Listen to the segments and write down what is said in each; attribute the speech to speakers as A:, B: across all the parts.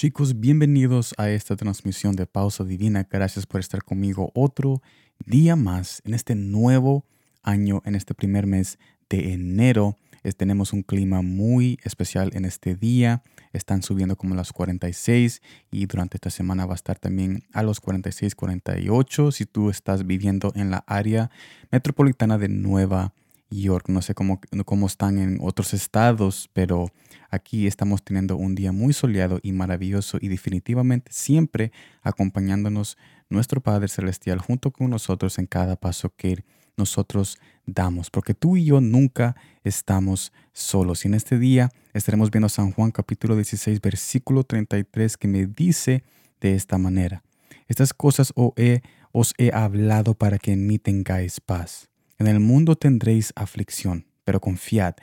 A: Chicos, bienvenidos a esta transmisión de Pausa Divina. Gracias por estar conmigo otro día más en este nuevo año, en este primer mes de enero. tenemos un clima muy especial en este día. Están subiendo como las 46 y durante esta semana va a estar también a los 46, 48 si tú estás viviendo en la área metropolitana de Nueva York. No sé cómo, cómo están en otros estados, pero aquí estamos teniendo un día muy soleado y maravilloso y definitivamente siempre acompañándonos nuestro Padre Celestial junto con nosotros en cada paso que nosotros damos, porque tú y yo nunca estamos solos. Y en este día estaremos viendo San Juan capítulo 16, versículo 33, que me dice de esta manera, estas cosas os he, os he hablado para que en mí tengáis paz. En el mundo tendréis aflicción, pero confiad,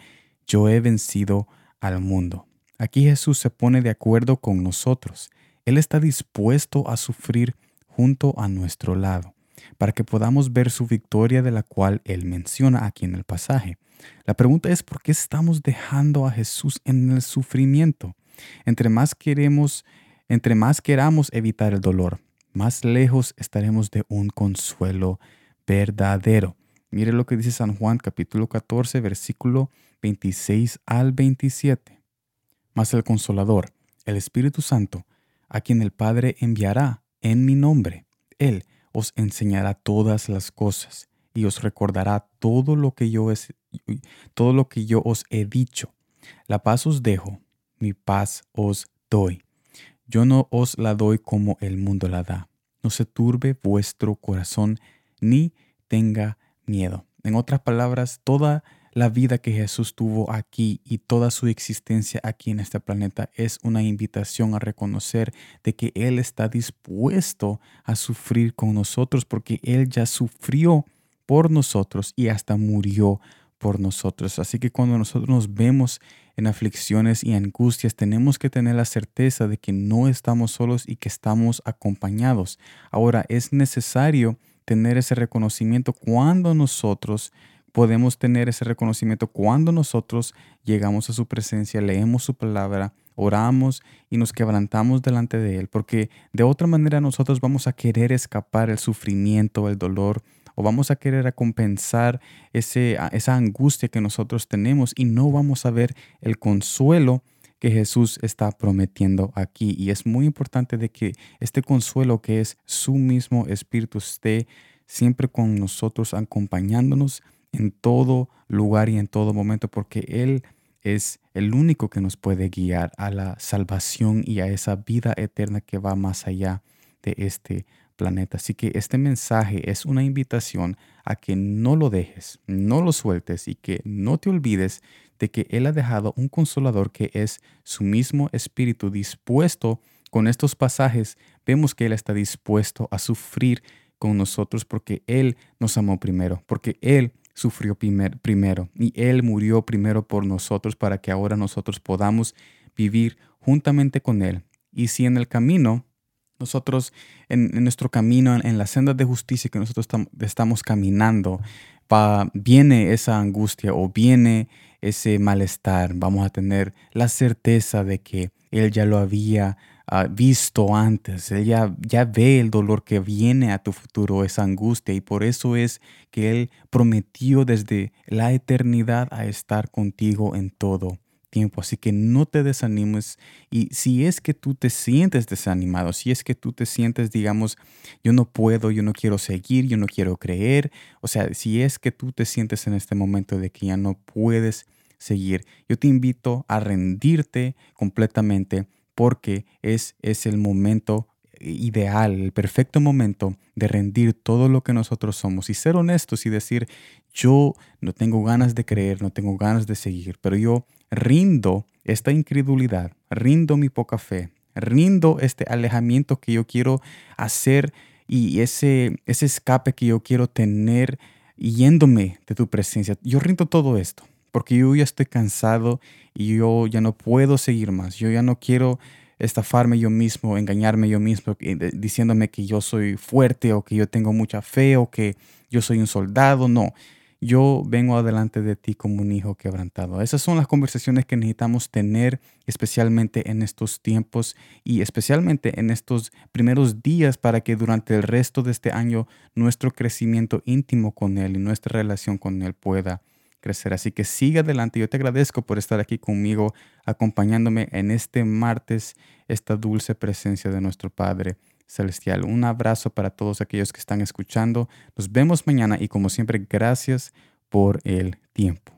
A: yo he vencido al mundo. Aquí Jesús se pone de acuerdo con nosotros. Él está dispuesto a sufrir junto a nuestro lado, para que podamos ver su victoria de la cual Él menciona aquí en el pasaje. La pregunta es por qué estamos dejando a Jesús en el sufrimiento. Entre más queremos, entre más queramos evitar el dolor, más lejos estaremos de un consuelo verdadero. Mire lo que dice San Juan capítulo 14 versículo 26 al 27. Mas el consolador, el Espíritu Santo, a quien el Padre enviará en mi nombre, Él os enseñará todas las cosas y os recordará todo lo que yo, es, todo lo que yo os he dicho. La paz os dejo, mi paz os doy. Yo no os la doy como el mundo la da. No se turbe vuestro corazón ni tenga miedo. En otras palabras, toda la vida que Jesús tuvo aquí y toda su existencia aquí en este planeta es una invitación a reconocer de que Él está dispuesto a sufrir con nosotros porque Él ya sufrió por nosotros y hasta murió por nosotros. Así que cuando nosotros nos vemos en aflicciones y angustias, tenemos que tener la certeza de que no estamos solos y que estamos acompañados. Ahora es necesario tener ese reconocimiento cuando nosotros podemos tener ese reconocimiento cuando nosotros llegamos a su presencia, leemos su palabra, oramos y nos quebrantamos delante de Él, porque de otra manera nosotros vamos a querer escapar el sufrimiento, el dolor, o vamos a querer compensar ese, esa angustia que nosotros tenemos y no vamos a ver el consuelo que Jesús está prometiendo aquí. Y es muy importante de que este consuelo que es su mismo Espíritu esté siempre con nosotros, acompañándonos en todo lugar y en todo momento, porque Él es el único que nos puede guiar a la salvación y a esa vida eterna que va más allá de este planeta. Así que este mensaje es una invitación a que no lo dejes, no lo sueltes y que no te olvides de que Él ha dejado un consolador que es su mismo espíritu dispuesto. Con estos pasajes vemos que Él está dispuesto a sufrir con nosotros porque Él nos amó primero, porque Él sufrió primero y Él murió primero por nosotros para que ahora nosotros podamos vivir juntamente con Él. Y si en el camino, nosotros, en, nuestro camino, en, la senda de justicia que nosotros estamos caminando, viene esa angustia o viene ese malestar, vamos a tener la certeza de que Él ya lo había ah, visto antes, Él ya, ya ve el dolor que viene a tu futuro, esa angustia, y por eso es que Él prometió desde la eternidad a estar contigo en todo tiempo. Así que no te desanimes y si es que tú te sientes desanimado, si es que tú te sientes, digamos, yo no puedo, yo no quiero seguir, yo no quiero creer, o sea, si es que tú te sientes en este momento de que ya no puedes seguir, yo te invito a rendirte completamente porque es, es el momento ideal, el perfecto momento de rendir todo lo que nosotros somos y ser honestos y decir, yo no tengo ganas de creer, no tengo ganas de seguir, pero yo rindo esta incredulidad, rindo mi poca fe, rindo este alejamiento que yo quiero hacer y ese, ese escape que yo quiero tener yéndome de tu presencia. Yo rindo todo esto porque yo ya estoy cansado y yo ya no puedo seguir más. Yo ya no quiero estafarme yo mismo, engañarme yo mismo, eh, diciéndome que yo soy fuerte o que yo tengo mucha fe o que yo soy un soldado. No, yo vengo adelante de ti como un hijo quebrantado. Esas son las conversaciones que necesitamos tener, especialmente en estos tiempos y especialmente en estos primeros días para que durante el resto de este año nuestro crecimiento íntimo con Él y nuestra relación con Él pueda crecer. Así que siga adelante. Yo te agradezco por estar aquí conmigo, acompañándome en este martes, esta dulce presencia de nuestro Padre celestial. Un abrazo para todos aquellos que están escuchando. Nos vemos mañana y como siempre, gracias por el tiempo.